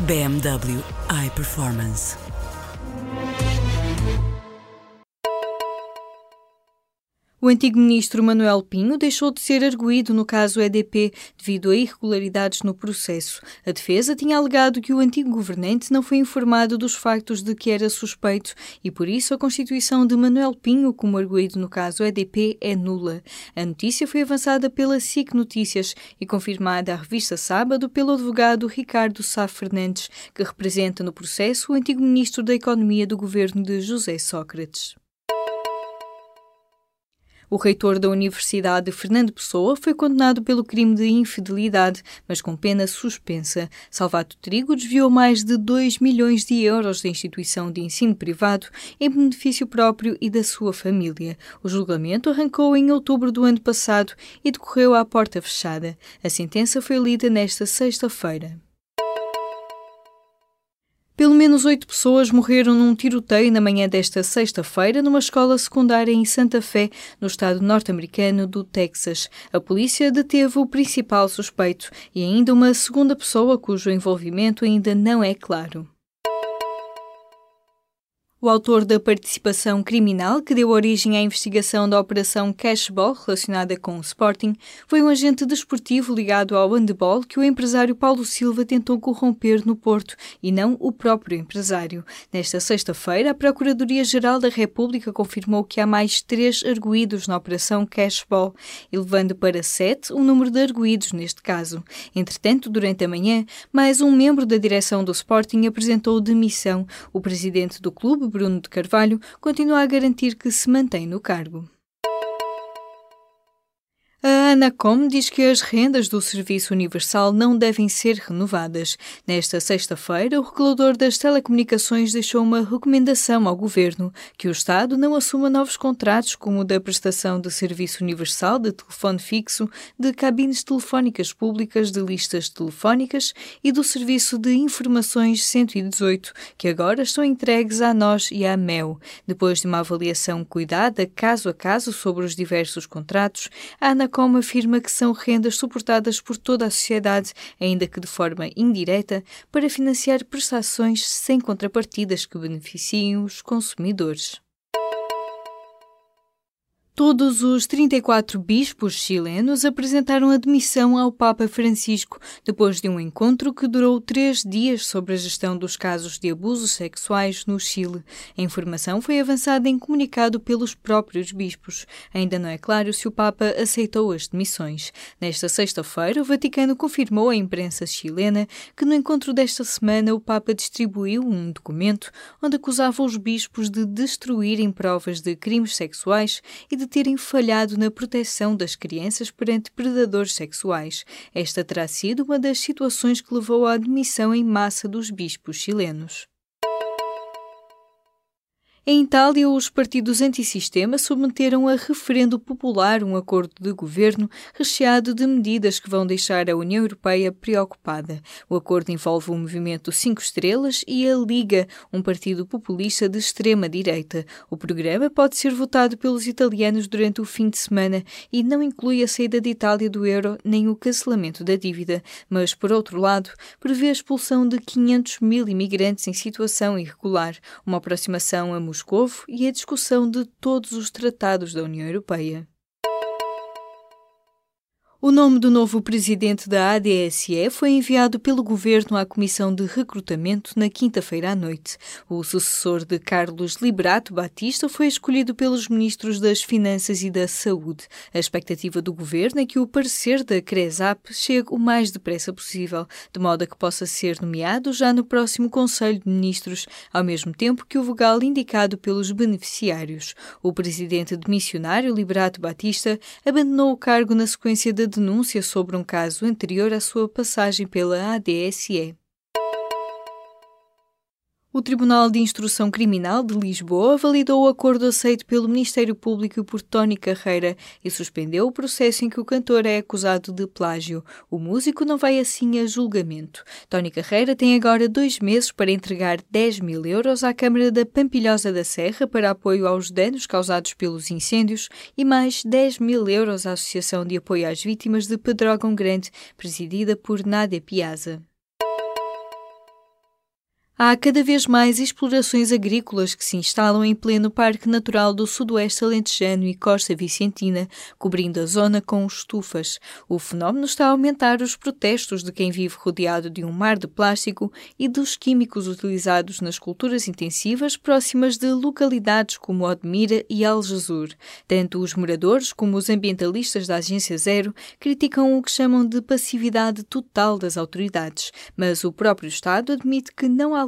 BMW iPerformance. O antigo ministro Manuel Pinho deixou de ser arguído no caso EDP devido a irregularidades no processo. A defesa tinha alegado que o antigo governante não foi informado dos factos de que era suspeito e, por isso, a constituição de Manuel Pinho como arguído no caso EDP é nula. A notícia foi avançada pela SIC Notícias e confirmada à revista Sábado pelo advogado Ricardo Sá Fernandes, que representa no processo o antigo ministro da Economia do governo de José Sócrates. O reitor da Universidade, Fernando Pessoa, foi condenado pelo crime de infidelidade, mas com pena suspensa. Salvato Trigo desviou mais de 2 milhões de euros da instituição de ensino privado em benefício próprio e da sua família. O julgamento arrancou em outubro do ano passado e decorreu à porta fechada. A sentença foi lida nesta sexta-feira. Pelo menos oito pessoas morreram num tiroteio na manhã desta sexta-feira numa escola secundária em Santa Fé, no estado norte-americano do Texas. A polícia deteve o principal suspeito e ainda uma segunda pessoa cujo envolvimento ainda não é claro. O autor da participação criminal que deu origem à investigação da Operação Cashball relacionada com o Sporting foi um agente desportivo ligado ao handball que o empresário Paulo Silva tentou corromper no Porto e não o próprio empresário. Nesta sexta-feira, a Procuradoria-Geral da República confirmou que há mais três arguídos na Operação Cashball, elevando para sete o número de arguídos neste caso. Entretanto, durante a manhã, mais um membro da direção do Sporting apresentou demissão. O presidente do clube, Bruno de Carvalho, continua a garantir que se mantém no cargo. A Anacom diz que as rendas do Serviço Universal não devem ser renovadas. Nesta sexta-feira, o regulador das telecomunicações deixou uma recomendação ao governo que o Estado não assuma novos contratos como o da prestação de serviço universal de telefone fixo, de cabines telefónicas públicas, de listas telefónicas e do Serviço de Informações 118, que agora estão entregues à nós e à MEL. Depois de uma avaliação cuidada, caso a caso, sobre os diversos contratos, a Anacom afirma que são rendas suportadas por toda a sociedade, ainda que de forma indireta, para financiar prestações sem contrapartidas que beneficiem os consumidores. Todos os 34 bispos chilenos apresentaram admissão ao Papa Francisco depois de um encontro que durou três dias sobre a gestão dos casos de abusos sexuais no Chile. A informação foi avançada em comunicado pelos próprios bispos. Ainda não é claro se o Papa aceitou as demissões. Nesta sexta-feira, o Vaticano confirmou à imprensa chilena que no encontro desta semana o Papa distribuiu um documento onde acusava os bispos de destruírem provas de crimes sexuais e de terem falhado na proteção das crianças perante predadores sexuais. Esta terá sido uma das situações que levou à admissão em massa dos bispos chilenos. Em Itália, os partidos antissistema submeteram a referendo popular um acordo de governo recheado de medidas que vão deixar a União Europeia preocupada. O acordo envolve o movimento Cinco Estrelas e a Liga, um partido populista de extrema-direita. O programa pode ser votado pelos italianos durante o fim de semana e não inclui a saída de Itália do euro nem o cancelamento da dívida, mas, por outro lado, prevê a expulsão de 500 mil imigrantes em situação irregular, uma aproximação a Moscovo e a discussão de todos os tratados da União Europeia. O nome do novo presidente da ADSE foi enviado pelo governo à Comissão de Recrutamento na quinta-feira à noite. O sucessor de Carlos Liberato Batista foi escolhido pelos ministros das Finanças e da Saúde. A expectativa do governo é que o parecer da CRESAP chegue o mais depressa possível, de modo a que possa ser nomeado já no próximo Conselho de Ministros, ao mesmo tempo que o vogal indicado pelos beneficiários. O presidente demissionário Liberato Batista abandonou o cargo na sequência da denúncia sobre um caso anterior à sua passagem pela ADSE. O Tribunal de Instrução Criminal de Lisboa validou o acordo aceito pelo Ministério Público por Tony Carreira e suspendeu o processo em que o cantor é acusado de plágio. O músico não vai assim a julgamento. Tony Carreira tem agora dois meses para entregar 10 mil euros à Câmara da Pampilhosa da Serra para apoio aos danos causados pelos incêndios e mais 10 mil euros à Associação de Apoio às Vítimas de Pedrógão Grande, presidida por Nádia Piazza. Há cada vez mais explorações agrícolas que se instalam em pleno Parque Natural do Sudoeste Alentejano e Costa Vicentina, cobrindo a zona com estufas. O fenómeno está a aumentar os protestos de quem vive rodeado de um mar de plástico e dos químicos utilizados nas culturas intensivas próximas de localidades como Odmira e Algesur. Tanto os moradores como os ambientalistas da Agência Zero criticam o que chamam de passividade total das autoridades, mas o próprio Estado admite que não há